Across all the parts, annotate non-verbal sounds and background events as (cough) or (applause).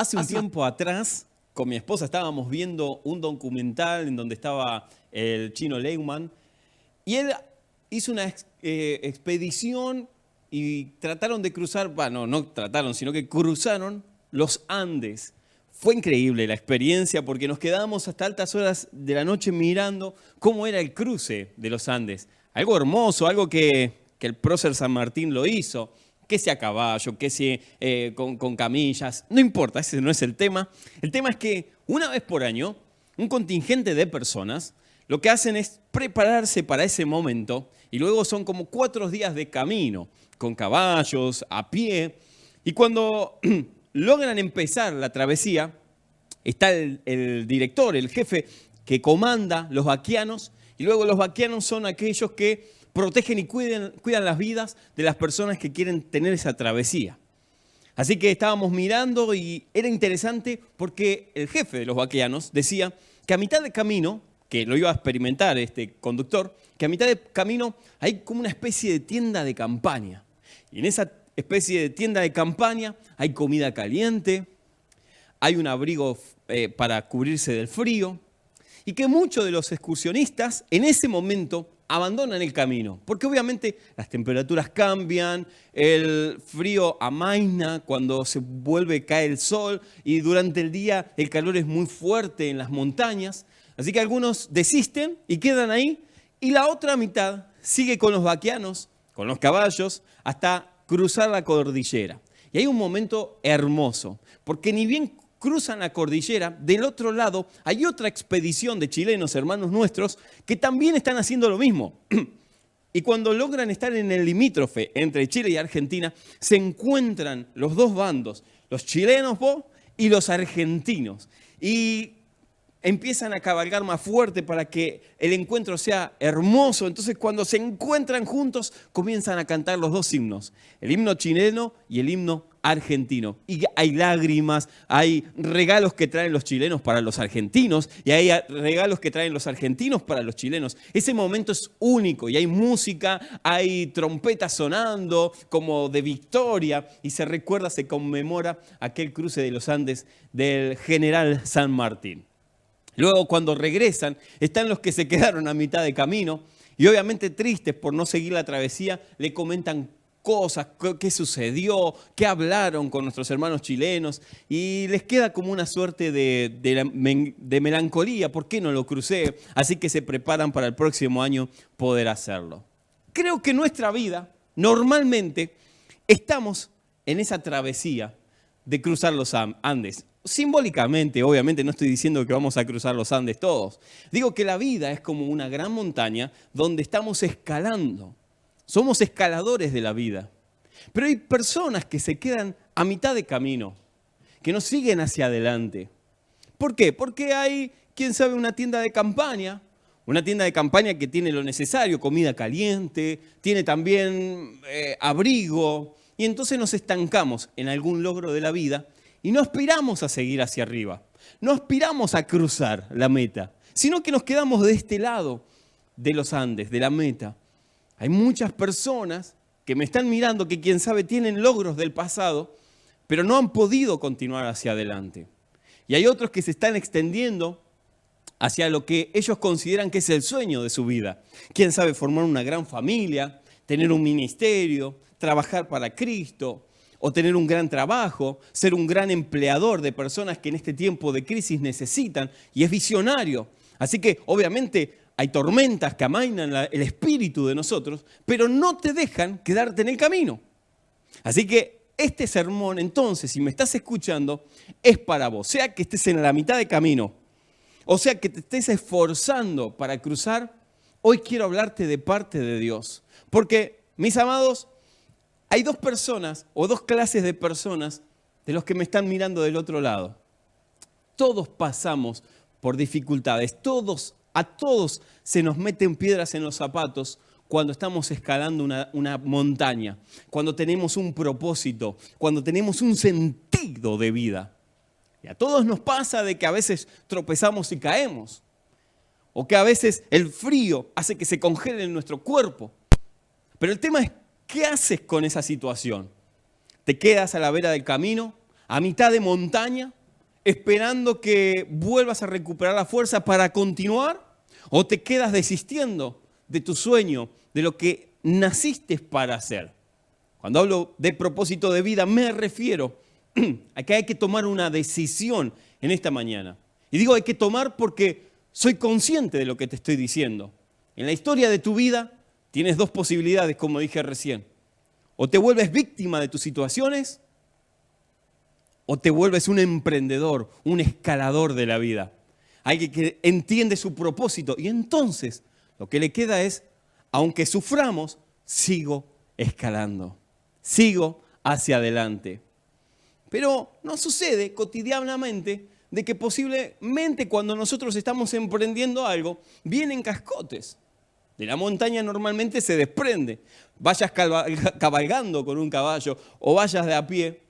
Hace un tiempo atrás, con mi esposa estábamos viendo un documental en donde estaba el chino Leumann y él hizo una eh, expedición y trataron de cruzar, bueno, no trataron, sino que cruzaron los Andes. Fue increíble la experiencia porque nos quedábamos hasta altas horas de la noche mirando cómo era el cruce de los Andes. Algo hermoso, algo que, que el prócer San Martín lo hizo que sea a caballo, que sea eh, con, camillas, no importa, ese no es el tema. El tema es que una vez por año, un contingente de personas lo que hacen es prepararse para ese momento y luego son como cuatro días de camino, con caballos, a pie, y cuando (clears throat) logran empezar la travesía, está el, el director, el jefe que comanda los vaquianos, y luego los vaquianos son aquellos que protegen y cuidan, las vidas de las personas que quieren tener esa travesía. Así que estábamos mirando y era interesante porque el jefe de los vaqueanos decía que a mitad de camino, que lo iba a experimentar este conductor, que a mitad de camino hay como una especie de tienda de campaña. Y en esa especie de tienda de campaña hay comida caliente, hay un abrigo eh, para cubrirse del frío, y que muchos de los excursionistas en ese momento abandonan el camino, porque obviamente las temperaturas cambian, el frío amaina cuando se vuelve cae el sol y durante el día el calor es muy fuerte en las montañas, así que algunos desisten y quedan ahí y la otra mitad sigue con los vaquianos, con los caballos, hasta cruzar la cordillera. Y hay un momento hermoso, porque ni bien cruzan la cordillera, del otro lado hay otra expedición de chilenos, hermanos nuestros, que también están haciendo lo mismo. (clears throat) Y cuando logran estar en el limítrofe entre Chile y Argentina, se encuentran los dos bandos, los chilenos vos y los argentinos. Y empiezan a cabalgar más fuerte para que el encuentro sea hermoso. Entonces cuando se encuentran juntos, comienzan a cantar los dos himnos, el himno chileno y el himno argentino. Y hay lágrimas, hay regalos que traen los chilenos para los argentinos y hay regalos que traen los argentinos para los chilenos. Ese momento es único y hay música, hay trompetas sonando como de victoria y se recuerda, se conmemora aquel cruce de los Andes del general San Martín. Luego cuando regresan, están los que se quedaron a mitad de camino y obviamente tristes por no seguir la travesía, le comentan cosas, qué sucedió, qué hablaron con nuestros hermanos chilenos y les queda como una suerte de, de, melancolía, ¿por qué no lo crucé? Así que se preparan para el próximo año poder hacerlo. Creo que nuestra vida, normalmente, estamos en esa travesía de cruzar los Andes. Simbólicamente, obviamente, no estoy diciendo que vamos a cruzar los Andes todos. Digo que la vida es como una gran montaña donde estamos escalando. Somos escaladores de la vida. Pero hay personas que se quedan a mitad de camino, que no siguen hacia adelante. ¿Por qué? Porque hay, quién sabe, una tienda de campaña, una tienda de campaña que tiene lo necesario, comida caliente, tiene también eh, abrigo, y entonces nos estancamos en algún logro de la vida y no aspiramos a seguir hacia arriba, no aspiramos a cruzar la meta, sino que nos quedamos de este lado de los Andes, de la meta. Hay muchas personas que me están mirando que quién sabe tienen logros del pasado, pero no han podido continuar hacia adelante. Y hay otros que se están extendiendo hacia lo que ellos consideran que es el sueño de su vida. Quién sabe formar una gran familia, tener un ministerio, trabajar para Cristo, o tener un gran trabajo, ser un gran empleador de personas que en este tiempo de crisis necesitan y es visionario. Así que obviamente hay tormentas que amainan el espíritu de nosotros, pero no te dejan quedarte en el camino. Así que este sermón entonces, si me estás escuchando, es para vos, sea que estés en la mitad de camino, o sea que te estés esforzando para cruzar, hoy quiero hablarte de parte de Dios. Porque, mis amados, hay dos personas o dos clases de personas de los que me están mirando del otro lado. Todos pasamos por dificultades, todos, a todos se nos meten piedras en los zapatos cuando estamos escalando una, montaña, cuando tenemos un propósito, cuando tenemos un sentido de vida. Y a todos nos pasa de que a veces tropezamos y caemos, o que a veces el frío hace que se congele en nuestro cuerpo. Pero el tema es ¿Qué haces con esa situación? ¿Te quedas a la vera del camino, a mitad de montaña, esperando que vuelvas a recuperar la fuerza para continuar? ¿O te quedas desistiendo de tu sueño, de lo que naciste para hacer? Cuando hablo de propósito de vida, me refiero (clears throat) a que hay que tomar una decisión en esta mañana. Y digo hay que tomar porque soy consciente de lo que te estoy diciendo. En la historia de tu vida tienes dos posibilidades, como dije recién. O te vuelves víctima de tus situaciones o te vuelves un emprendedor, un escalador de la vida. Alguien que entiende su propósito y entonces lo que le queda es, aunque suframos, sigo escalando, sigo hacia adelante. Pero no sucede cotidianamente de que posiblemente cuando nosotros estamos emprendiendo algo, vienen cascotes. De la montaña normalmente se desprende. Vayas cabalgando con un caballo o vayas de a pie,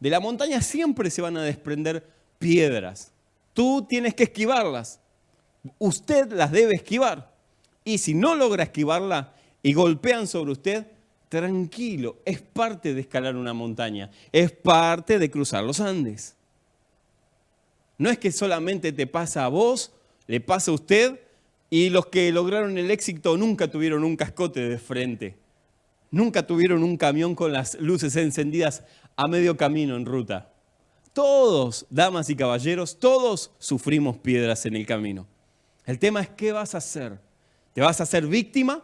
de la montaña siempre se van a desprender piedras. Tú tienes que esquivarlas. Usted las debe esquivar. Y si no logra esquivarla y golpean sobre usted, tranquilo, es parte de escalar una montaña, es parte de cruzar los Andes. No es que solamente te pasa a vos, le pasa a usted y los que lograron el éxito nunca tuvieron un cascote de frente, nunca tuvieron un camión con las luces encendidas a medio camino en ruta. Todos, damas y caballeros, todos sufrimos piedras en el camino. El tema es qué vas a hacer. ¿Te vas a hacer víctima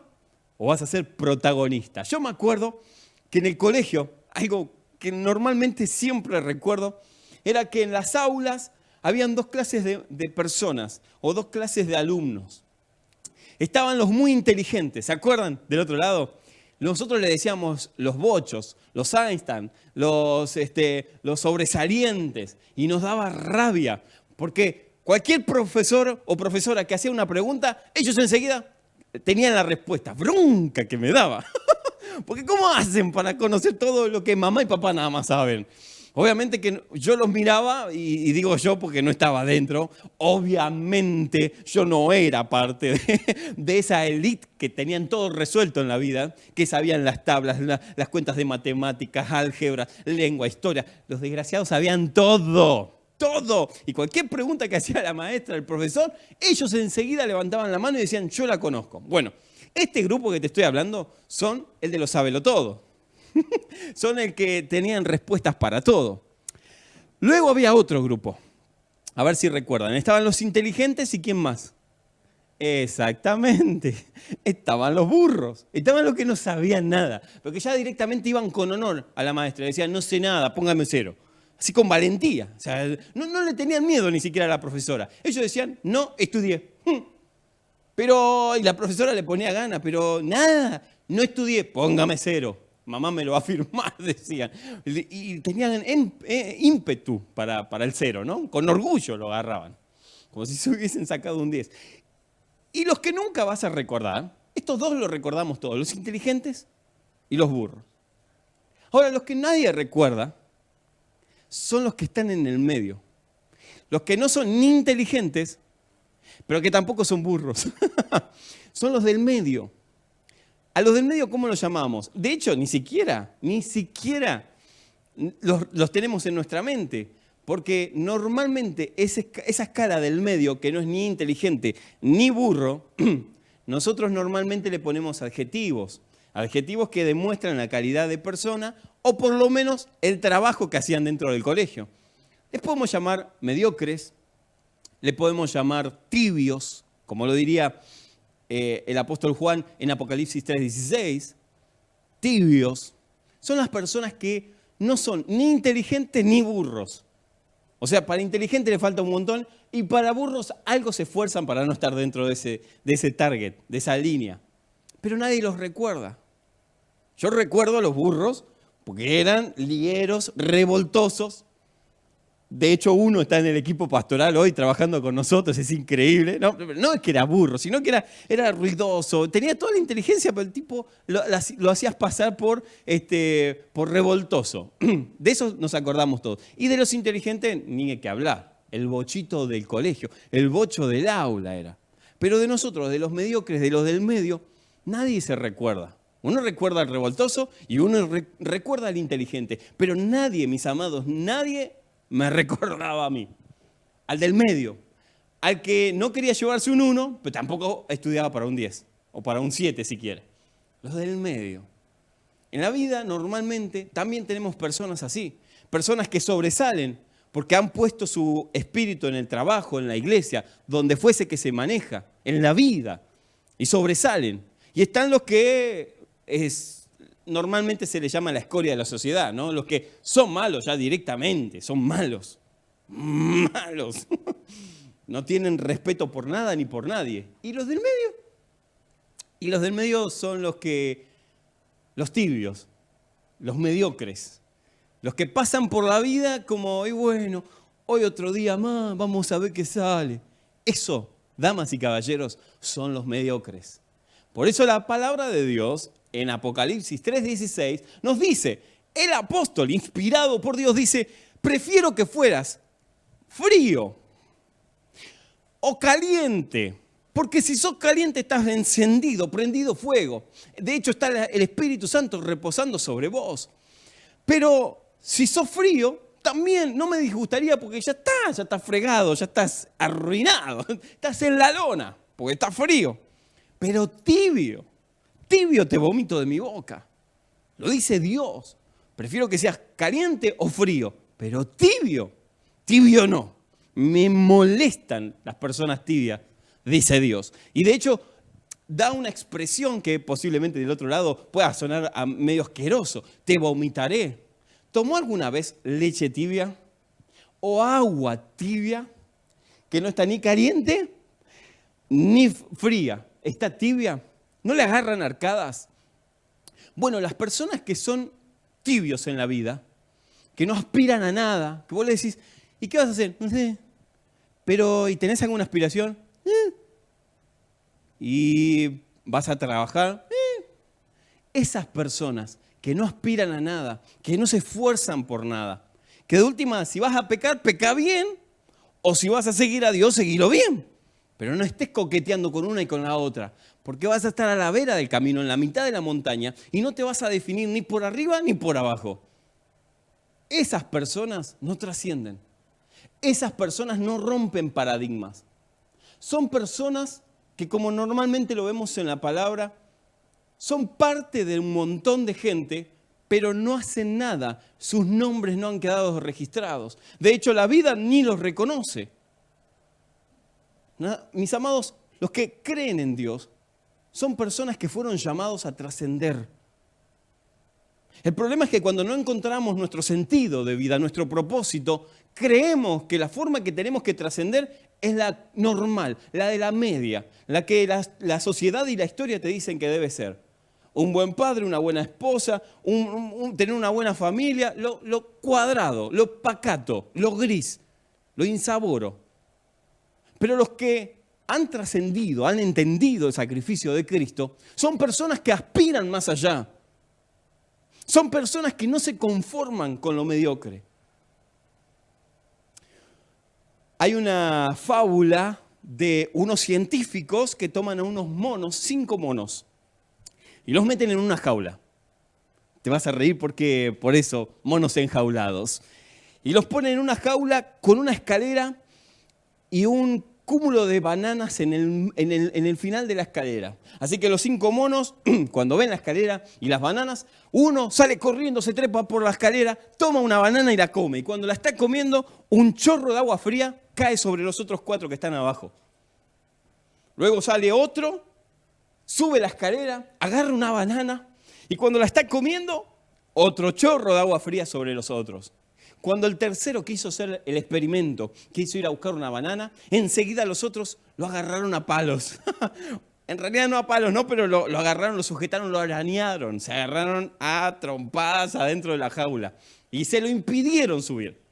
o vas a ser protagonista? Yo me acuerdo que en el colegio, algo que normalmente siempre recuerdo, era que en las aulas habían dos clases de, de personas o dos clases de alumnos. Estaban los muy inteligentes, ¿se acuerdan del otro lado? Nosotros le decíamos los bochos, los Einstein, los, este, los sobresalientes, y nos daba rabia, porque cualquier profesor o profesora que hacía una pregunta, ellos enseguida tenían la respuesta. Bronca que me daba. (laughs) porque ¿cómo hacen para conocer todo lo que mamá y papá nada más saben? Obviamente que yo los miraba y, digo yo porque no estaba dentro, obviamente yo no era parte de, esa élite que tenían todo resuelto en la vida, que sabían las tablas, las cuentas de matemáticas, álgebra, lengua, historia. Los desgraciados sabían todo, todo. Y cualquier pregunta que hacía la maestra, el profesor, ellos enseguida levantaban la mano y decían, yo la conozco. Bueno, este grupo que te estoy hablando son el de los sabelo todo. Son el que tenían respuestas para todo. Luego había otro grupo. A ver si recuerdan. Estaban los inteligentes y quién más. Exactamente. (laughs) Estaban los burros. Estaban los que no sabían nada. Porque ya directamente iban con honor a la maestra. Decían, no sé nada, póngame cero. Así con valentía. O sea, no, le tenían miedo ni siquiera a la profesora. Ellos decían, no estudié. Hmm. Pero, y la profesora le ponía gana, pero nada, no estudié, póngame cero mamá me lo va a firmar, (laughs) decían. Y tenían eh, ímpetu para, para el cero, ¿no? Con orgullo lo agarraban, como si se hubiesen sacado un 10. Y los que nunca vas a recordar, estos dos los recordamos todos, los inteligentes y los burros. Ahora, los que nadie recuerda son los que están en el medio. Los que no son ni inteligentes, pero que tampoco son burros. (laughs) son los del medio. A los del medio, ¿cómo los llamamos? De hecho, ni siquiera, ni siquiera los, tenemos en nuestra mente. Porque normalmente esa escala del medio, que no es ni inteligente ni burro, (clears throat) nosotros normalmente le ponemos adjetivos. Adjetivos que demuestran la calidad de persona o por lo menos el trabajo que hacían dentro del colegio. Les podemos llamar mediocres, le podemos llamar tibios, como lo diría eh, el apóstol Juan en Apocalipsis 3:16, tibios, son las personas que no son ni inteligentes ni burros. O sea, para inteligente le falta un montón y para burros algo se esfuerzan para no estar dentro de ese, de ese target, de esa línea. Pero nadie los recuerda. Yo recuerdo a los burros porque eran ligueros, revoltosos, de hecho, uno está en el equipo pastoral hoy trabajando con nosotros, es increíble. No, no es que era burro, sino que era, era ruidoso, tenía toda la inteligencia, pero el tipo lo, hacías pasar por, este, por revoltoso. (clears throat) De eso nos acordamos todos. Y de los inteligentes, ni hay que hablar. El bochito del colegio, el bocho del aula era. Pero de nosotros, de los mediocres, de los del medio, nadie se recuerda. Uno recuerda al revoltoso y uno recuerda al inteligente. Pero nadie, mis amados, nadie me (laughs) recordaba a mí. Al del medio, al que no quería llevarse un 1, pero tampoco estudiaba para un 10, o para un 7 si quiere. Los del medio. En la vida normalmente también tenemos personas así, personas que sobresalen porque han puesto su espíritu en el trabajo, en la iglesia, donde fuese que se maneja, en la vida, y sobresalen. Y están los que es, normalmente se les llama la escoria de la sociedad, ¿no? Los que son malos ya directamente, son malos, malos. (laughs) No tienen respeto por nada ni por nadie. ¿Y los del medio? Y los del medio son los que, los tibios, los mediocres, los que pasan por la vida como, y bueno, hoy otro día más, vamos a ver qué sale. Eso, damas y caballeros, son los mediocres. Por eso la palabra de Dios en Apocalipsis 3:16 nos dice, el apóstol inspirado por Dios dice, prefiero que fueras frío o caliente. Porque si sos caliente estás encendido, prendido fuego. De hecho está el Espíritu Santo reposando sobre vos. Pero si sos frío, también no me disgustaría porque ya estás, ya estás fregado, ya estás arruinado, (laughs) estás en la lona, porque está frío. Pero tibio, tibio te vomito de mi boca. Lo dice Dios. Prefiero que seas caliente o frío, pero tibio, tibio no. Me molestan las personas tibias, dice Dios. Y de hecho, da una expresión que posiblemente del otro lado pueda sonar medio asqueroso. Te vomitaré. ¿Tomó alguna vez leche tibia o agua tibia que no está ni caliente ni fría? ¿Está tibia? ¿No le agarran arcadas? Bueno, las personas que son tibios en la vida, que no aspiran a nada, que vos le decís, ¿y qué vas a hacer? No sé. Pero, ¿y tenés alguna aspiración? Eh. ¿Y vas a trabajar? Eh. Esas personas que no aspiran a nada, que no se esfuerzan por nada. Que de última, si vas a pecar, peca bien, o si vas a seguir a Dios, seguilo bien. Pero no estés coqueteando con una y con la otra, porque vas a estar a la vera del camino, en la mitad de la montaña, y no te vas a definir ni por arriba ni por abajo. Esas personas no trascienden. Esas personas no rompen paradigmas. Son personas que como normalmente lo vemos en la palabra, son parte de un montón de gente, pero no hacen nada. Sus nombres no han quedado registrados. De hecho, la vida ni los reconoce. Mis amados, los que creen en Dios son personas que fueron llamados a trascender. El problema es que cuando no encontramos nuestro sentido de vida, nuestro propósito, creemos que la forma que tenemos que trascender es la normal, la de la media, la que la, sociedad y la historia te dicen que debe ser un buen padre, una buena esposa, tener una buena familia, lo, lo cuadrado, lo pacato, lo gris, lo insaboro. Pero los que han trascendido, han entendido el sacrificio de Cristo, son personas que aspiran más allá. Son personas que no se conforman con lo mediocre. Hay una fábula de unos científicos que toman a unos monos, cinco monos, y los meten en una jaula. Te vas a reír porque por eso, monos enjaulados. Y los ponen en una jaula con una escalera y un cúmulo de bananas en el, en, el, final de la escalera. Así que los cinco monos, (clears throat) cuando ven la escalera y las bananas, uno sale corriendo, se trepa por la escalera, toma una banana y la come. Y cuando la está comiendo, un chorro de agua fría cae sobre los otros cuatro que están abajo. Luego sale otro sube la escalera, agarra una banana y cuando la está comiendo, otro chorro de agua fría sobre los otros. Cuando el tercero quiso hacer el experimento, quiso ir a buscar una banana, enseguida los otros lo agarraron a palos. (laughs) en realidad no a palos, no, pero lo, agarraron, lo sujetaron, lo arañaron, se agarraron a trompadas adentro de la jaula y se lo impidieron subir.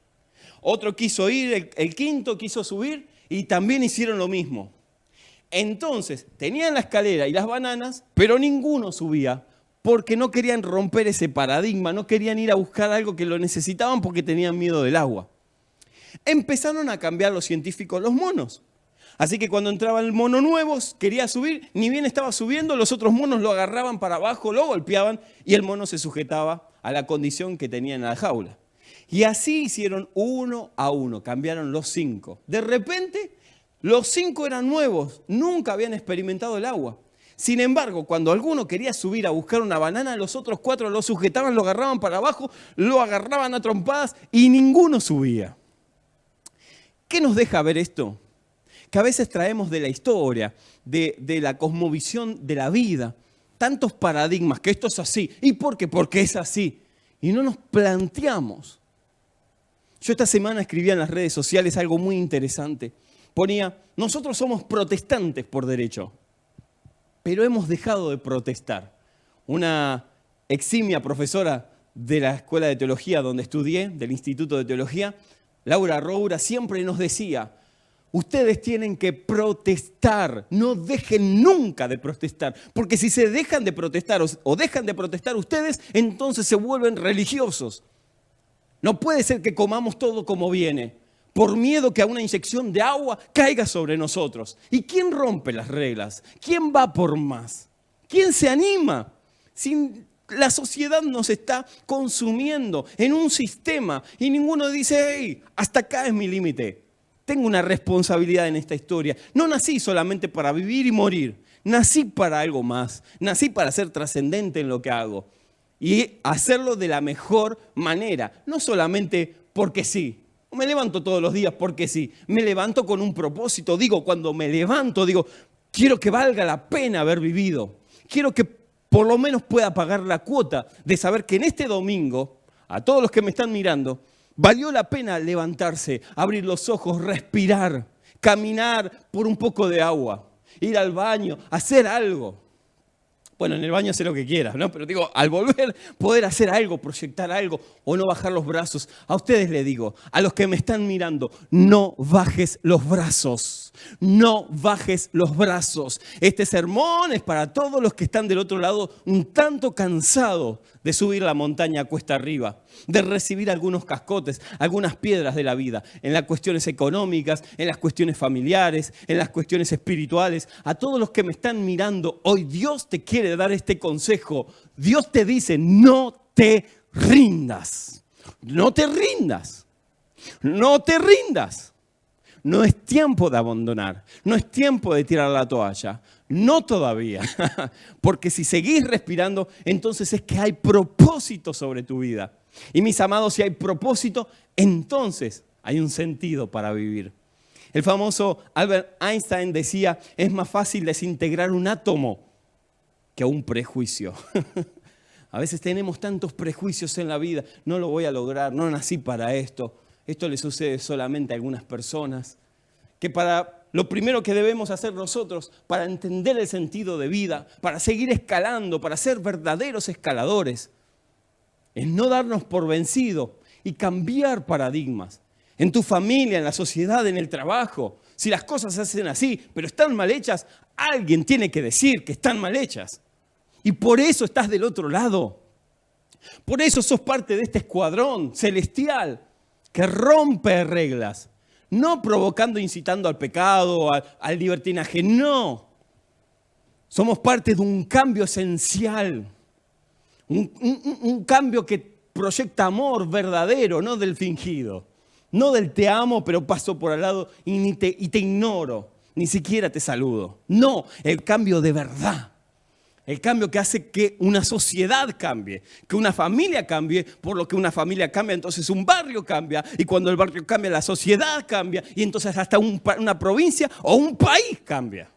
Otro quiso ir, el quinto quiso subir y también hicieron lo mismo. Entonces, tenían la escalera y las bananas, pero ninguno subía porque no querían romper ese paradigma, no querían ir a buscar algo que lo necesitaban porque tenían miedo del agua. Empezaron a cambiar los científicos los monos. Así que cuando entraba el mono nuevo, quería subir, ni bien estaba subiendo, los otros monos lo agarraban para abajo, lo golpeaban y el mono se sujetaba a la condición que tenía en la jaula. Y así hicieron uno a uno, cambiaron los cinco. De repente, los cinco eran nuevos, nunca habían experimentado el agua. Sin embargo, cuando alguno quería subir a buscar una banana, los otros cuatro lo sujetaban, lo agarraban para abajo, lo agarraban a trompadas y ninguno subía. ¿Qué nos deja ver esto? Que a veces traemos de la historia, de, la cosmovisión de la vida, tantos paradigmas, que esto es así. ¿Y por qué? Porque es así. Y no nos planteamos. Yo esta semana escribía en las redes sociales algo muy interesante. Ponía, nosotros somos protestantes por derecho, pero hemos dejado de protestar. Una eximia profesora de la Escuela de Teología donde estudié, del Instituto de Teología, Laura Roura, siempre nos decía, Ustedes tienen que protestar, no dejen nunca de protestar, porque si se dejan de protestar o dejan de protestar ustedes, entonces se vuelven religiosos. No puede ser que comamos todo como viene, por miedo que a una inyección de agua caiga sobre nosotros. ¿Y quién rompe las reglas? ¿Quién va por más? ¿Quién se anima? Si la sociedad nos está consumiendo en un sistema y ninguno dice, hey, hasta acá es mi límite tengo una responsabilidad en esta historia. No nací solamente para vivir y morir, nací para algo más, nací para ser trascendente en lo que hago y hacerlo de la mejor manera, no solamente porque sí. Me levanto todos los días porque sí, me levanto con un propósito, digo, cuando me levanto, digo, quiero que valga la pena haber vivido, quiero que por lo menos pueda pagar la cuota de saber que en este domingo, a todos los que me están mirando, Valió la pena levantarse, abrir los ojos, respirar, caminar por un poco de agua, ir al baño, hacer algo. Bueno, en el baño hacer lo que quieras, ¿no? Pero digo, al volver, poder hacer algo, proyectar algo o no bajar los brazos. A ustedes les digo, a los que me están mirando, no bajes los brazos. No bajes los brazos. Este sermón es para todos los que están del otro lado un tanto cansados de subir la montaña cuesta arriba, de recibir algunos cascotes, algunas piedras de la vida, en las cuestiones económicas, en las cuestiones familiares, en las cuestiones espirituales. A todos los que me están mirando, hoy Dios te quiere dar este consejo. Dios te dice, no te rindas, no te rindas, no te rindas. No es tiempo de abandonar, no es tiempo de tirar la toalla, no todavía, (laughs) porque si seguís respirando, entonces es que hay propósito sobre tu vida. Y mis amados, si hay propósito, entonces hay un sentido para vivir. El famoso Albert Einstein decía, es más fácil desintegrar un átomo que un prejuicio. (laughs) A veces tenemos tantos prejuicios en la vida, no lo voy a lograr, no nací para esto, esto le sucede solamente a algunas personas, que para lo primero que debemos hacer nosotros para entender el sentido de vida, para seguir escalando, para ser verdaderos escaladores, es no darnos por vencido y cambiar paradigmas. En tu familia, en la sociedad, en el trabajo. Si las cosas se hacen así, pero están mal hechas, alguien tiene que decir que están mal hechas. Y por eso estás del otro lado. Por eso sos parte de este escuadrón celestial que rompe reglas, no provocando, incitando al pecado, al, libertinaje, no. Somos parte de un cambio esencial, un, cambio que proyecta amor verdadero, no del fingido, no del te amo pero paso por al lado y te ignoro, ni siquiera te saludo. No, el cambio de verdad. El cambio que hace que una sociedad cambie, que una familia cambie, por lo que una familia cambia, entonces un barrio cambia, y cuando el barrio cambia, la sociedad cambia, y entonces hasta una provincia o un país cambia.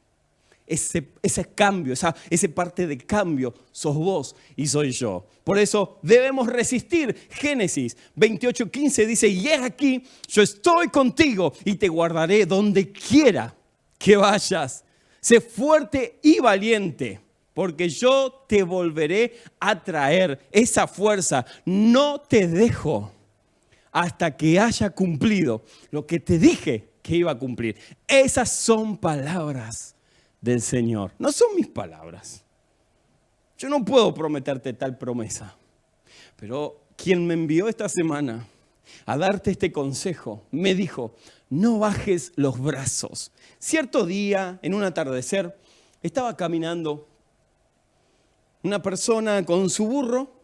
Ese, ese cambio, esa, ese parte de cambio, sos vos y soy yo. Por eso debemos resistir. Génesis 28:15 dice, y es aquí, yo estoy contigo y te guardaré donde quiera que vayas. Sé fuerte y valiente porque yo te volveré a traer esa fuerza. No te dejo hasta que haya cumplido lo que te dije que iba a cumplir. Esas son palabras del Señor, no son mis palabras. Yo no puedo prometerte tal promesa, pero quien me envió esta semana a darte este consejo me dijo, no bajes los brazos. Cierto día, en un atardecer, estaba caminando una persona con su burro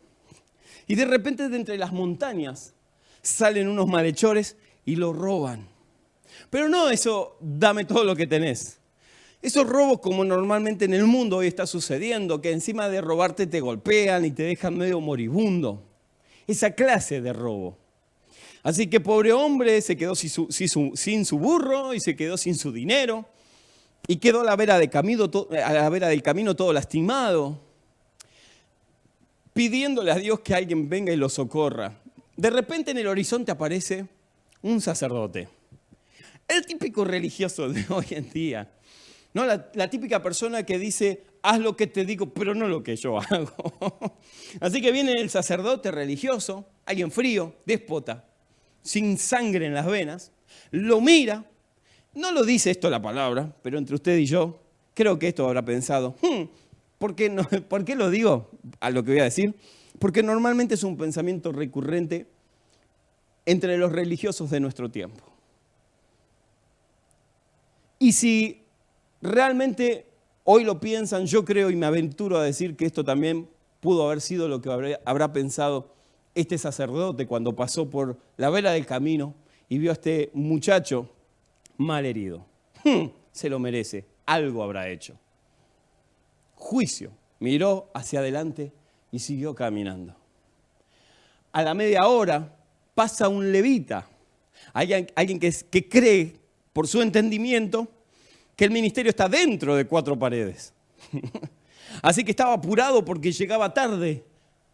y de repente de entre las montañas salen unos malhechores y lo roban. Pero no eso, dame todo lo que tenés. Esos robos como normalmente en el mundo hoy está sucediendo, que encima de robarte te golpean y te dejan medio moribundo. Esa clase de robo. Así que pobre hombre se quedó sin su, burro y se quedó sin su dinero y quedó a la a la vera del camino todo lastimado, pidiéndole a Dios que alguien venga y lo socorra. De repente en el horizonte aparece un sacerdote, el típico religioso de (laughs) hoy en día, ¿no? La, típica persona que dice, haz lo que te digo, pero no lo que yo (laughs) hago. Así que viene el sacerdote religioso, alguien frío, déspota, sin sangre en las venas, lo mira, no lo dice esto la palabra, pero entre usted y yo, creo que esto habrá pensado, hmm, ¿por, qué no, (laughs) ¿por qué lo digo a lo que voy a decir? Porque normalmente es un pensamiento recurrente entre los religiosos de nuestro tiempo. Y si realmente hoy lo piensan, yo creo y me aventuro a decir que esto también pudo haber sido lo que habrá pensado este sacerdote cuando pasó por la vela del camino y vio a este muchacho mal herido. (laughs) Se lo merece, algo habrá hecho. Juicio. Miró hacia adelante y siguió caminando. A la media hora pasa un levita, alguien, alguien que, que cree por su entendimiento que el ministerio está dentro de cuatro paredes. (laughs) Así que estaba apurado porque llegaba tarde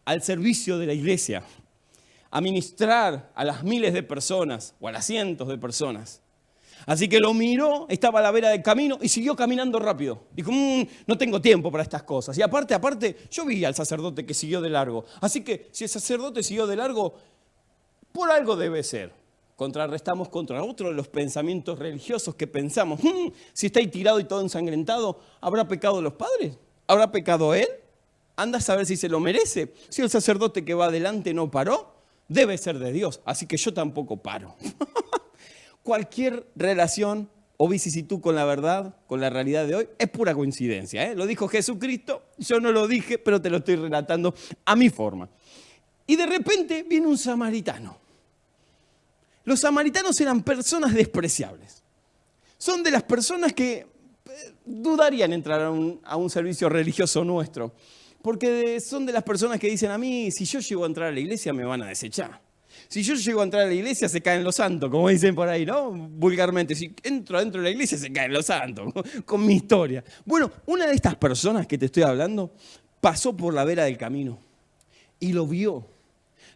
al servicio de la iglesia, a ministrar a las miles de personas o a las cientos de personas. Así que lo miró, estaba a la vera del camino y siguió caminando rápido. Dijo, mm, no tengo tiempo para estas cosas. Y aparte, aparte, yo vi al sacerdote que siguió de largo. Así que si el sacerdote siguió de largo, por algo debe ser. Contrarrestamos contra otro de los pensamientos religiosos que pensamos, mm, si está ahí tirado y todo ensangrentado, ¿habrá pecado los padres? ¿Habrá pecado él? Anda a saber si se lo merece. Si el sacerdote que va adelante no paró, debe ser de Dios. Así que yo tampoco paro. (laughs) Cualquier relación o vicisitud con la verdad, con la realidad de hoy, es pura coincidencia. ¿eh? Lo dijo Jesucristo, yo no lo dije, pero te lo estoy relatando a mi forma. Y de repente viene un samaritano. Los samaritanos eran personas despreciables. Son de las personas que dudarían entrar a un, a un servicio religioso nuestro, porque son de las personas que dicen a mí, si yo llego a entrar a la iglesia me van a desechar. Si yo llego a entrar a la iglesia se caen los santos, como dicen por ahí, ¿no? Vulgarmente, si entro dentro de la iglesia se caen los santos, (laughs) con mi historia. Bueno, una de estas personas que te estoy hablando pasó por la vera del camino y lo vio.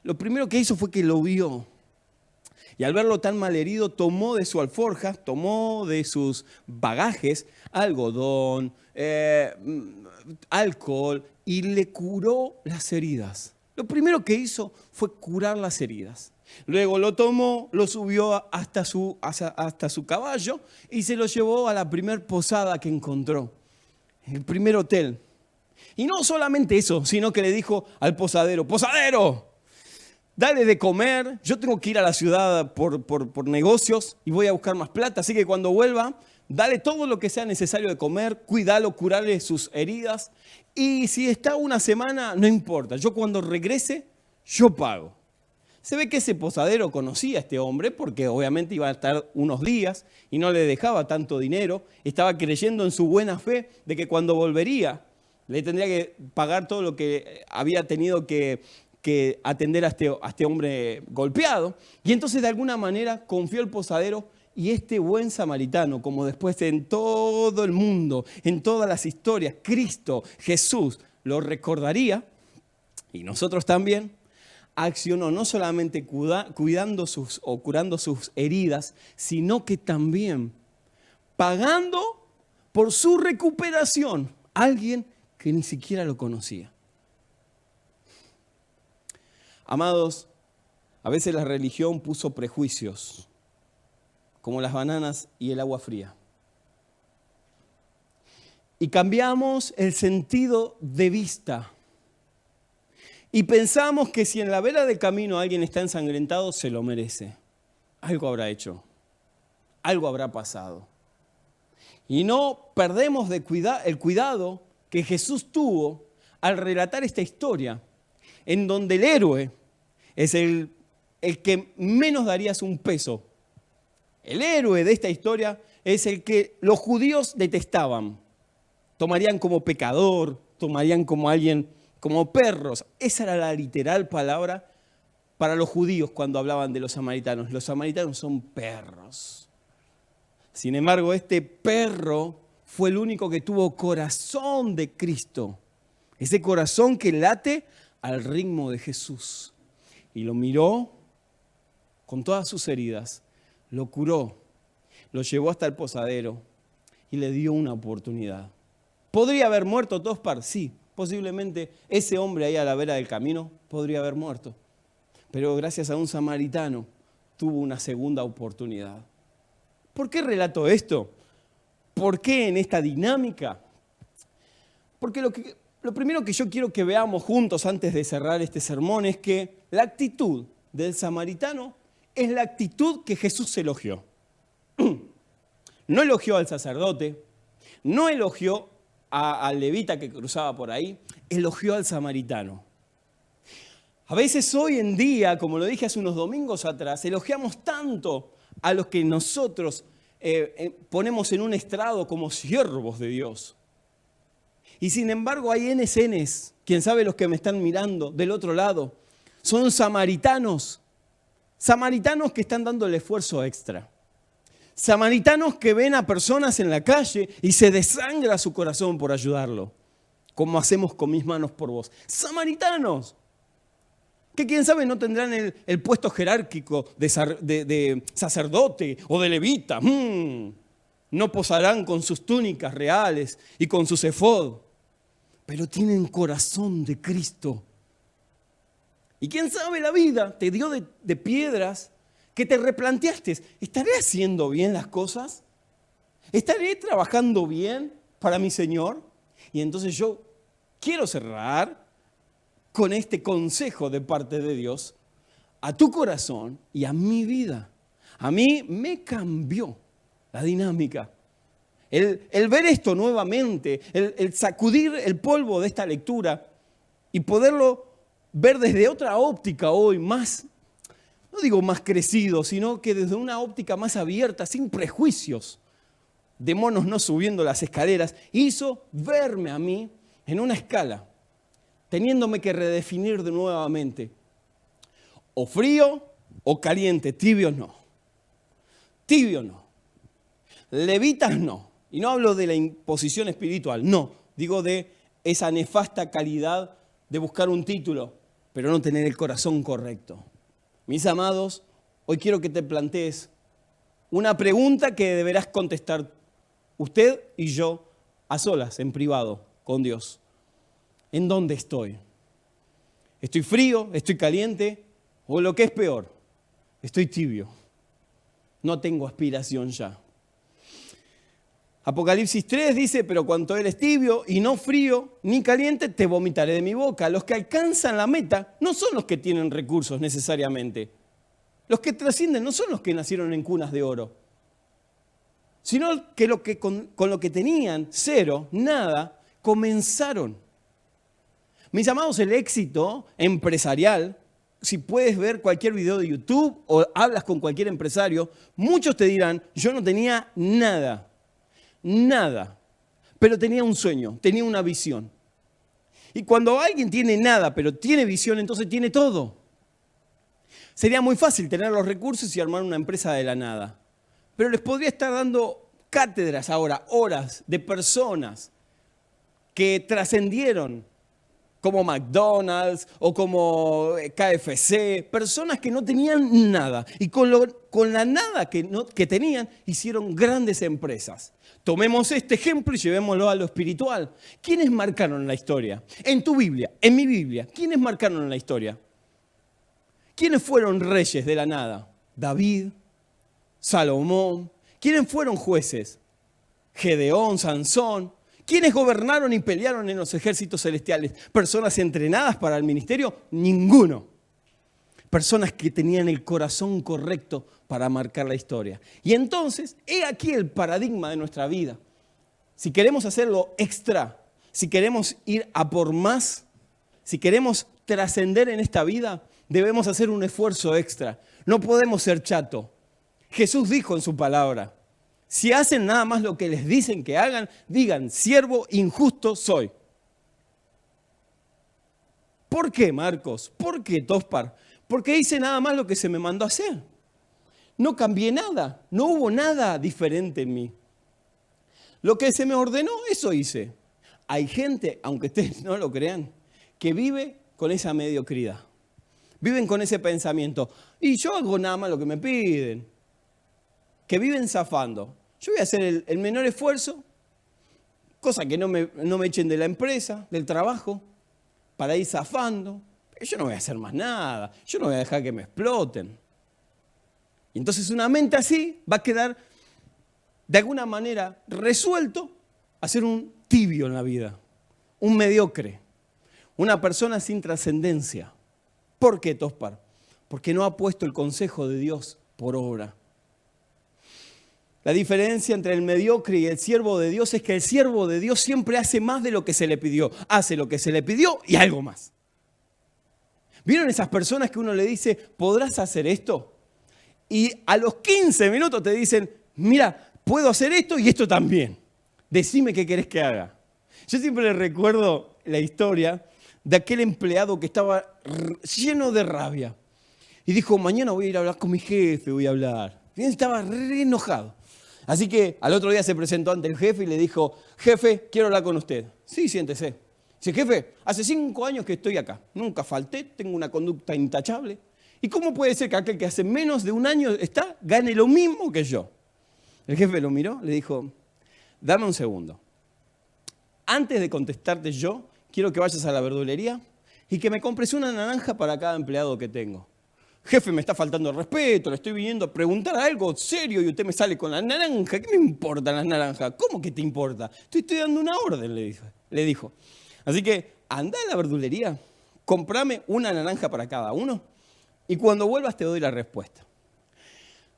Lo primero que hizo fue que lo vio. Y al verlo tan mal herido, tomó de su alforja, tomó de sus bagajes algodón, eh, alcohol y le curó las heridas. Lo primero que hizo fue curar las heridas. Luego lo tomó, lo subió hasta su, hasta, su caballo y se lo llevó a la primer posada que encontró, el primer hotel. Y no solamente eso, sino que le dijo al posadero, posadero, dale de comer, yo tengo que ir a la ciudad por, por, negocios y voy a buscar más plata, así que cuando vuelva, dale todo lo que sea necesario de comer, cuídalo, curarle sus heridas y si está una semana, no importa, yo cuando regrese, yo pago. Se ve que ese posadero conocía a este hombre porque obviamente iba a estar unos días y no le dejaba tanto dinero, estaba creyendo en su buena fe de que cuando volvería le tendría que pagar todo lo que había tenido que atender a este, a este hombre golpeado. Y entonces de alguna manera confió el posadero y este buen samaritano, como después en todo el mundo, en todas las historias, Cristo, Jesús, lo recordaría, y nosotros también, accionó no solamente cuidando sus o curando sus heridas, sino que también pagando por su recuperación a alguien que ni siquiera lo conocía. Amados, a veces la religión puso prejuicios, como las bananas y el agua fría. Y cambiamos el sentido de vista. Y pensamos que si en la vela del camino alguien está ensangrentado, se lo merece. Algo habrá hecho. Algo habrá pasado. Y no perdemos de el cuidado que Jesús tuvo al relatar esta historia en donde el héroe es el el que menos darías un peso. El héroe de esta historia es el que los judíos detestaban. Tomarían como pecador, tomarían como alguien, como perros. Esa era la literal palabra para los judíos cuando hablaban de los samaritanos. Los samaritanos son perros. Sin embargo, este perro fue el único que tuvo corazón de Cristo. Ese corazón que late al ritmo de Jesús. Y lo miró con todas sus heridas, lo curó, lo llevó hasta el posadero y le dio una oportunidad. ¿Podría haber muerto Tospar? Sí, posiblemente ese hombre ahí a la vera del camino podría haber muerto. Pero gracias a un samaritano tuvo una segunda oportunidad. ¿Por qué relato esto? ¿Por qué en esta dinámica? Porque lo, lo primero que yo quiero que veamos juntos antes de cerrar este sermón es que la actitud del samaritano es la actitud que Jesús elogió. (clears throat) No elogió al sacerdote, no elogió al levita que cruzaba por ahí, elogió al samaritano. A veces hoy en día, como lo dije hace unos domingos atrás, elogiamos tanto a los que nosotros eh, eh, ponemos en un estrado como siervos de Dios. Y sin embargo hay NSNs, quién sabe los que me están mirando del otro lado, son samaritanos, samaritanos que están dando el esfuerzo extra. Samaritanos que ven a personas en la calle y se desangra su corazón por ayudarlo, como hacemos con mis manos por vos. Samaritanos, que quién sabe no tendrán el, puesto jerárquico de, sacerdote o de levita. Mm. No posarán con sus túnicas reales y con su efod, pero tienen corazón de Cristo. Y quién sabe la vida te dio de piedras que te replanteaste, ¿estaré haciendo bien las cosas? ¿Estaré trabajando bien para mi Señor? Y entonces yo quiero cerrar con este consejo de parte de Dios a tu corazón y a mi vida. A mí me cambió la dinámica. El, ver esto nuevamente, el, el sacudir el polvo de esta lectura y poderlo ver desde otra óptica hoy, más no digo más crecido, sino que desde una óptica más abierta, sin prejuicios, de monos no subiendo las escaleras, hizo verme a mí en una escala, teniéndome que redefinir de nuevamente. O frío o caliente, tibio no. Tibio no. Levitas no. Y no hablo de la imposición espiritual, no. Digo de esa nefasta calidad de buscar un título, pero no tener el corazón correcto. Mis amados, hoy quiero que te plantees una pregunta que deberás contestar usted y yo a solas, en privado, con Dios. ¿En dónde estoy? ¿Estoy frío? ¿Estoy caliente? ¿O lo que es peor? Estoy tibio. No tengo aspiración ya. Apocalipsis 3 dice, pero cuanto eres tibio y no frío ni caliente, te vomitaré de mi boca. Los que alcanzan la meta no son los que tienen recursos necesariamente. Los que trascienden no son los que nacieron en cunas de oro, sino que, lo que con, con lo que tenían, cero, nada, comenzaron. Mis amados, el éxito empresarial, si puedes ver cualquier video de YouTube o hablas con cualquier empresario, muchos te dirán, yo no tenía nada nada, pero tenía un sueño, tenía una visión. Y cuando alguien tiene nada, pero tiene visión, entonces tiene todo. Sería muy fácil tener los recursos y armar una empresa de la nada. Pero les podría estar dando cátedras ahora, horas de personas que trascendieron como McDonald's o como eh, KFC, personas que no tenían nada y con, con la nada que, que tenían hicieron grandes empresas. Tomemos este ejemplo y llevémoslo a lo espiritual. ¿Quiénes marcaron la historia? En tu Biblia, en mi Biblia, ¿quiénes marcaron la historia? ¿Quiénes fueron reyes de la nada? David, Salomón. ¿Quiénes fueron jueces? Gedeón, Sansón, ¿Quiénes gobernaron y pelearon en los ejércitos celestiales? ¿Personas entrenadas para el ministerio? Ninguno. Personas que tenían el corazón correcto para marcar la historia. Y entonces, he aquí el paradigma de nuestra vida. Si queremos hacerlo extra, si queremos ir a por más, si queremos trascender en esta vida, debemos hacer un esfuerzo extra. No podemos ser chato. Jesús dijo en su palabra, si hacen nada más lo que les dicen que hagan, digan, siervo injusto soy. ¿Por qué, Marcos? ¿Por qué, Tospar? Porque hice nada más lo que se me mandó a hacer. No cambié nada, no hubo nada diferente en mí. Lo que se me ordenó, eso hice. Hay gente, aunque ustedes no lo crean, que vive con esa mediocridad. Viven con ese pensamiento. Y yo hago nada más lo que me piden. Que viven zafando. Yo voy a hacer el, menor esfuerzo, cosa que no me, no me echen de la empresa, del trabajo, para ir zafando. Yo no voy a hacer más nada. Yo no voy a dejar que me exploten. Y entonces una mente así va a quedar de alguna manera resuelto a ser un tibio en la vida, un mediocre, una persona sin trascendencia. ¿Por qué, Tospar? Porque no ha puesto el consejo de Dios por obra. La diferencia entre el mediocre y el siervo de Dios es que el siervo de Dios siempre hace más de lo que se le pidió. Hace lo que se le pidió y algo más. ¿Vieron esas personas que uno le dice, podrás hacer esto? Y a los 15 minutos te dicen, mira, puedo hacer esto y esto también. Decime qué querés que haga. Yo siempre recuerdo la historia de aquel empleado que estaba lleno de rabia. Y dijo, mañana voy a ir a hablar con mi jefe, voy a hablar. Y estaba re enojado. Así que al otro día se presentó ante el jefe y le dijo, jefe, quiero hablar con usted. Sí, siéntese. Dice, jefe, hace cinco años que estoy acá. Nunca falté, tengo una conducta intachable. ¿Y cómo puede ser que aquel que hace menos de un año está gane lo mismo que yo? El jefe lo miró, le dijo, dame un segundo. Antes de contestarte yo, quiero que vayas a la verdulería y que me compres una naranja para cada empleado que tengo. Jefe, me está faltando el respeto, le estoy viniendo a preguntar algo serio y usted me sale con la naranja. ¿Qué me importan las naranjas? ¿Cómo que te importa? Estoy, estoy dando una orden, le dijo. Así que anda a la verdulería, comprame una naranja para cada uno y cuando vuelvas te doy la respuesta.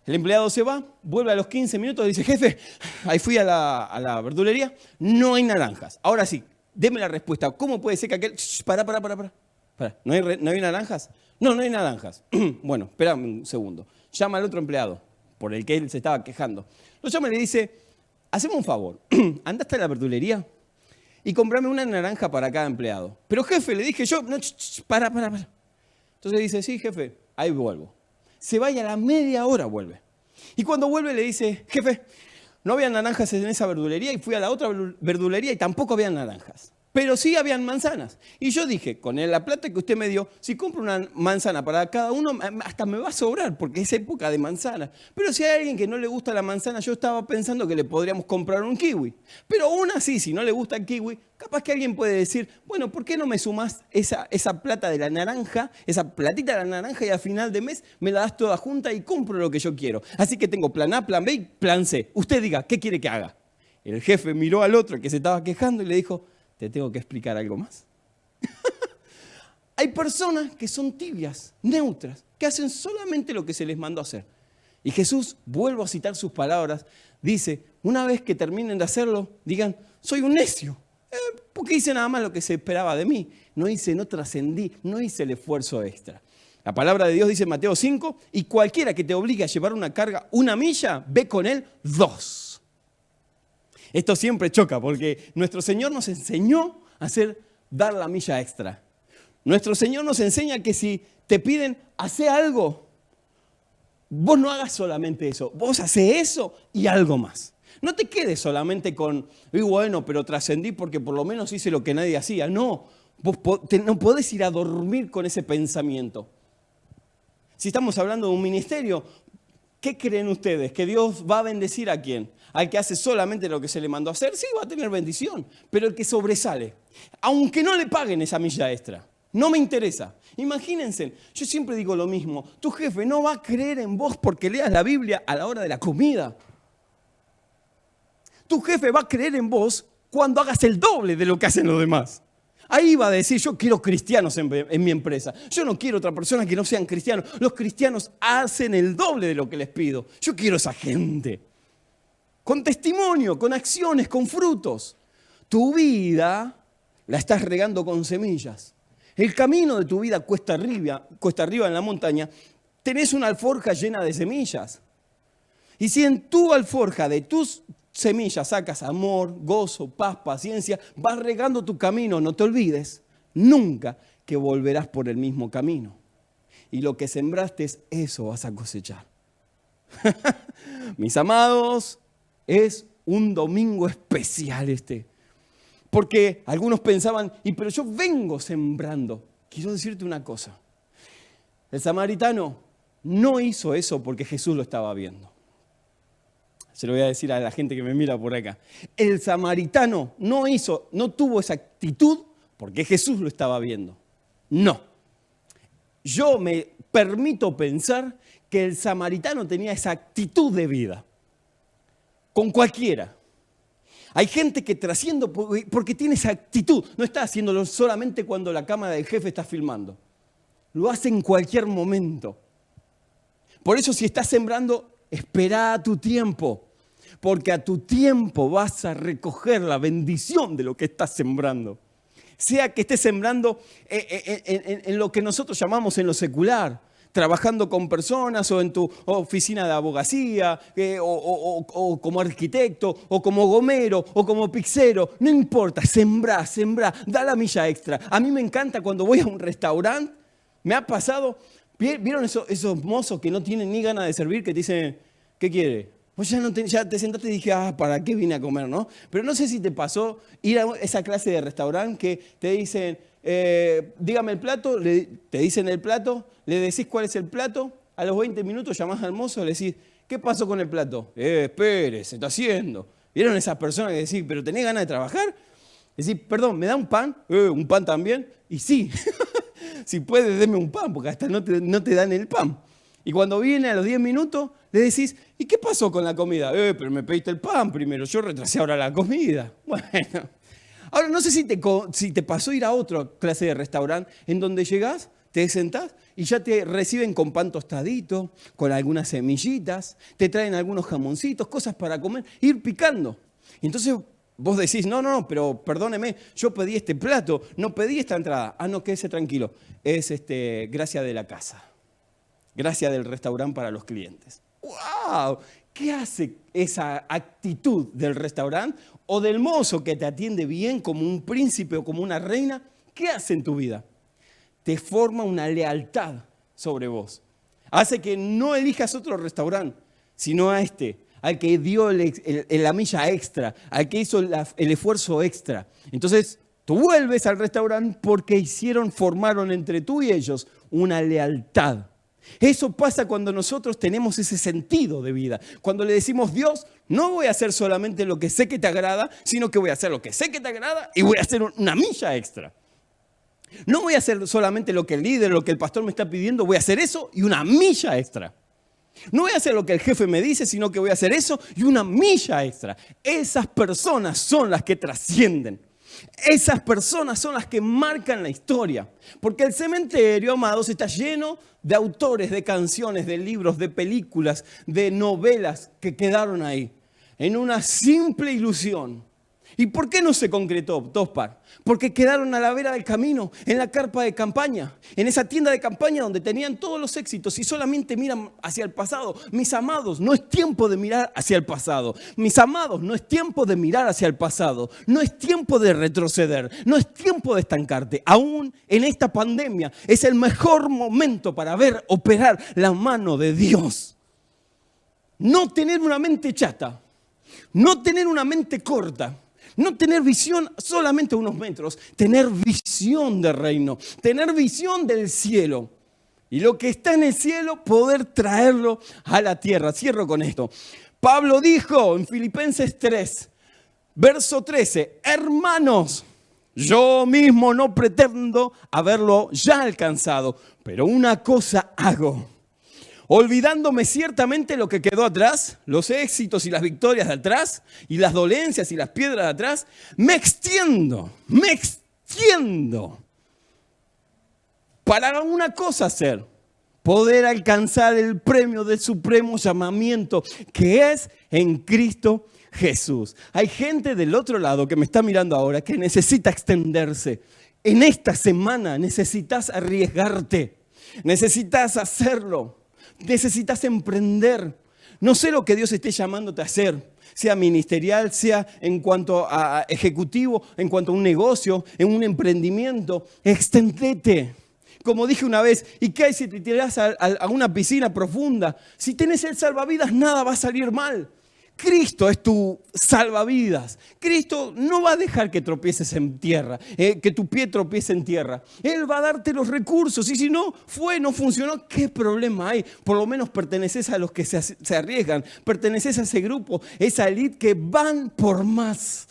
El empleado se va, vuelve a los 15 minutos y dice, jefe, ahí fui a la, verdulería, no hay naranjas. Ahora sí, deme la respuesta. ¿Cómo puede ser que aquel... para, para, para, para. ¿No, hay, ¿No hay naranjas? No, no hay naranjas. (clears throat) bueno, espérame un segundo. Llama al otro empleado, por el que él se estaba quejando. Lo llama y le dice, haceme un favor, (clears throat) anda hasta la verdulería y comprame una naranja para cada empleado. Pero jefe, le dije yo, no, para, para, para. Entonces dice, sí, jefe, ahí vuelvo se vaya a la media hora vuelve. Y cuando vuelve le dice, jefe, no había naranjas en esa verdulería y fui a la otra verdulería y tampoco había naranjas pero sí habían manzanas. Y yo dije, con la plata que usted me dio, si compro una manzana para cada uno, hasta me va a sobrar, porque es época de manzana. Pero si hay alguien que no le gusta la manzana, yo estaba pensando que le podríamos comprar un kiwi. Pero aún así, si no le gusta el kiwi, capaz que alguien puede decir, bueno, ¿por qué no me sumas esa, esa plata de la naranja, esa platita de la naranja y al final de mes me la das toda junta y compro lo que yo quiero? Así que tengo plan A, plan B y plan C. Usted diga, ¿qué quiere que haga? El jefe miró al otro que se estaba quejando y le dijo, ¿Te tengo que explicar algo más? (laughs) Hay personas que son tibias, neutras, que hacen solamente lo que se les mandó hacer. Y Jesús, vuelvo a citar sus palabras, dice, una vez que terminen de hacerlo, digan, soy un necio, eh, porque hice nada más lo que se esperaba de mí. No hice, no trascendí, no hice el esfuerzo extra. La palabra de Dios dice en Mateo 5, y cualquiera que te obligue a llevar una carga una milla, ve con él dos. Esto siempre choca porque nuestro Señor nos enseñó a hacer, dar la milla extra. Nuestro Señor nos enseña que si te piden, hacer algo, vos no hagas solamente eso, vos hace eso y algo más. No te quedes solamente con, y bueno, pero trascendí porque por lo menos hice lo que nadie hacía. No, vos no podés ir a dormir con ese pensamiento. Si estamos hablando de un ministerio, ¿qué creen ustedes? ¿Que Dios va a bendecir a quién? Al que hace solamente lo que se le mandó a hacer, sí va a tener bendición, pero el que sobresale, aunque no le paguen esa milla extra, no me interesa. Imagínense, yo siempre digo lo mismo, tu jefe no va a creer en vos porque leas la Biblia a la hora de la comida. Tu jefe va a creer en vos cuando hagas el doble de lo que hacen los demás. Ahí va a decir, yo quiero cristianos en, en, mi empresa. Yo no quiero otra persona que no sean cristianos. Los cristianos hacen el doble de lo que les pido. Yo quiero esa gente con testimonio, con acciones, con frutos. Tu vida la estás regando con semillas. el camino de tu vida cuesta arriba, cuesta arriba en la montaña, tenés una alforja llena de semillas. Y si en tu alforja de tus semillas sacas amor, gozo, paz, paciencia, vas regando tu camino, no te olvides nunca que volverás por el mismo camino. Y lo que sembraste, eso vas a cosechar. (laughs) Mis amados, es un domingo especial este. Porque algunos pensaban, y pero yo vengo sembrando. Quiero decirte una cosa. El samaritano no hizo eso porque Jesús lo estaba viendo. Se lo voy a decir a la gente que me mira por acá. El samaritano no hizo, no tuvo esa actitud porque Jesús lo estaba viendo. No. Yo me permito pensar que el samaritano tenía esa actitud de vida. Con cualquiera. Hay gente que trasciende porque tiene esa actitud. No está haciéndolo solamente cuando la cámara del jefe está filmando. Lo hace en cualquier momento. Por eso si estás sembrando, espera a tu tiempo. Porque a tu tiempo vas a recoger la bendición de lo que estás sembrando. Sea que estés sembrando eh, eh, eh, en, lo que nosotros llamamos en lo secular, trabajando con personas o en tu oficina de abogacía, o, como arquitecto, o como gomero, o como pixero, no importa, sembrá, sembrá, da la milla extra. A mí me encanta cuando voy a un restaurante, me ha pasado, ¿Vieron esos, mozos que no tienen ni ganas de servir, que te dicen, ¿qué quiere? Pues ya, no te, ya te sentaste y dije, ah, ¿para qué vine a comer, no? Pero no sé si te pasó ir a esa clase de restaurante que te dicen, eh, dígame el plato, te dicen el plato, le decís cuál es el plato, a los 20 minutos llamás al mozo, le decís, ¿qué pasó con el plato? Eh, espere, se está haciendo. ¿Vieron esas personas que decís, pero tenés ganas de trabajar? Decís, perdón, ¿me da un pan? Eh, ¿Un pan también? Y sí. (laughs) si puedes, deme un pan, porque hasta no te, dan el pan. Y cuando viene a los 10 minutos, le decís, ¿y qué pasó con la comida? Eh, pero me pediste el pan primero, yo retrasé ahora la comida. (laughs) Bueno, ahora no sé si te, si pasó ir a otra clase de restaurante en donde llegás, te sentás y ya te reciben con pan tostadito, con algunas semillitas, te traen algunos jamoncitos, cosas para comer, ir picando. Y entonces Vos decís, no, no, no, pero perdóneme, yo pedí este plato, no pedí esta entrada. Ah, no, quédese tranquilo. Es este, gracia de la casa, gracia del restaurante para los clientes. ¡Wow! ¿Qué hace esa actitud del restaurante o del mozo que te atiende bien como un príncipe o como una reina? ¿Qué hace en tu vida? Te forma una lealtad sobre vos. Hace que no elijas otro restaurante, sino a este al que dio la milla extra, al que hizo el esfuerzo extra. Entonces, tú vuelves al restaurante porque hicieron, formaron entre tú y ellos una lealtad. Eso pasa cuando nosotros tenemos ese sentido de vida. Cuando le decimos, Dios, no voy a hacer solamente lo que sé que te agrada, sino que voy a hacer lo que sé que te agrada y voy a hacer una milla extra. No voy a hacer solamente lo que el líder, lo que el pastor me está pidiendo, voy a hacer eso y una milla extra. No voy a hacer lo que el jefe me dice, sino que voy a hacer eso y una milla extra. Esas personas son las que trascienden. Esas personas son las que marcan la historia. Porque el cementerio, amados, está lleno de autores, de canciones, de libros, de películas, de novelas que quedaron ahí. En una simple ilusión ¿Y por qué no se concretó, Tospar? Porque quedaron a la vera del camino, en la carpa de campaña, en esa tienda de campaña donde tenían todos los éxitos y solamente miran hacia el pasado. Mis amados, no es tiempo de mirar hacia el pasado. Mis amados, no es tiempo de mirar hacia el pasado. No es tiempo de retroceder. No es tiempo de estancarte. Aún en esta pandemia es el mejor momento para ver operar la mano de Dios. No tener una mente chata. No tener una mente corta no tener visión solamente unos metros, tener visión del reino, tener visión del cielo. Y lo que está en el cielo, poder traerlo a la tierra. Cierro con esto. Pablo dijo en Filipenses 3, verso 13, hermanos, yo mismo no pretendo haberlo ya alcanzado, pero una cosa hago olvidándome ciertamente lo que quedó atrás, los éxitos y las victorias de atrás, y las dolencias y las piedras de atrás, me extiendo, me extiendo para una cosa hacer, poder alcanzar el premio del supremo llamamiento que es en Cristo Jesús. Hay gente del otro lado que me está mirando ahora que necesita extenderse, en esta semana necesitas arriesgarte, necesitas hacerlo, necesitas emprender. No sé lo que Dios esté llamándote a hacer, sea ministerial, sea en cuanto a ejecutivo, en cuanto a un negocio, en un emprendimiento. Extendete. Como dije una vez, ¿y qué hay si te tiras a, a una piscina profunda? Si tienes el salvavidas, nada va a salir mal. Cristo es tu salvavidas. Cristo no va a dejar que tropieces en tierra, eh, que tu pie tropiece en tierra. Él va a darte los recursos y si no fue, no funcionó, ¿qué problema hay? Por lo menos perteneces a los que se, se arriesgan, perteneces a ese grupo, esa elite que van por más.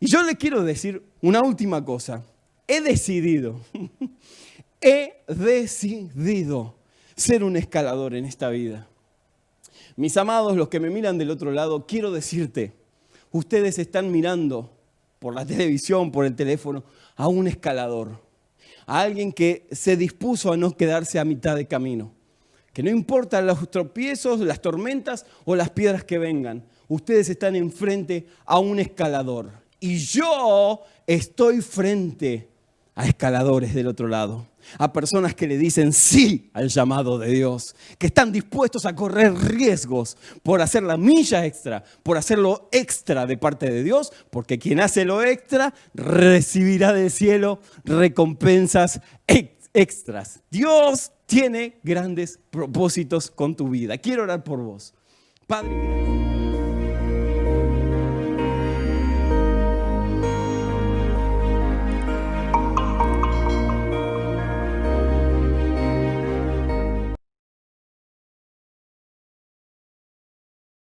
Y yo le quiero decir una última cosa. He decidido, (laughs) he decidido ser un escalador en esta vida. Mis amados, los que me miran del otro lado, quiero decirte, ustedes están mirando por la (laughs) televisión, por el teléfono, a un escalador, a alguien que se dispuso a no quedarse a mitad de camino, que no importa los tropiezos, las tormentas o las piedras que vengan, ustedes están enfrente a un escalador. Y yo estoy frente a escaladores del otro lado a personas que le dicen sí al llamado de Dios, que están dispuestos a correr riesgos por hacer la milla extra, por hacer lo extra de parte de Dios, porque quien hace lo extra recibirá del cielo recompensas extras. Dios tiene grandes propósitos con tu vida. Quiero orar por vos. Padre.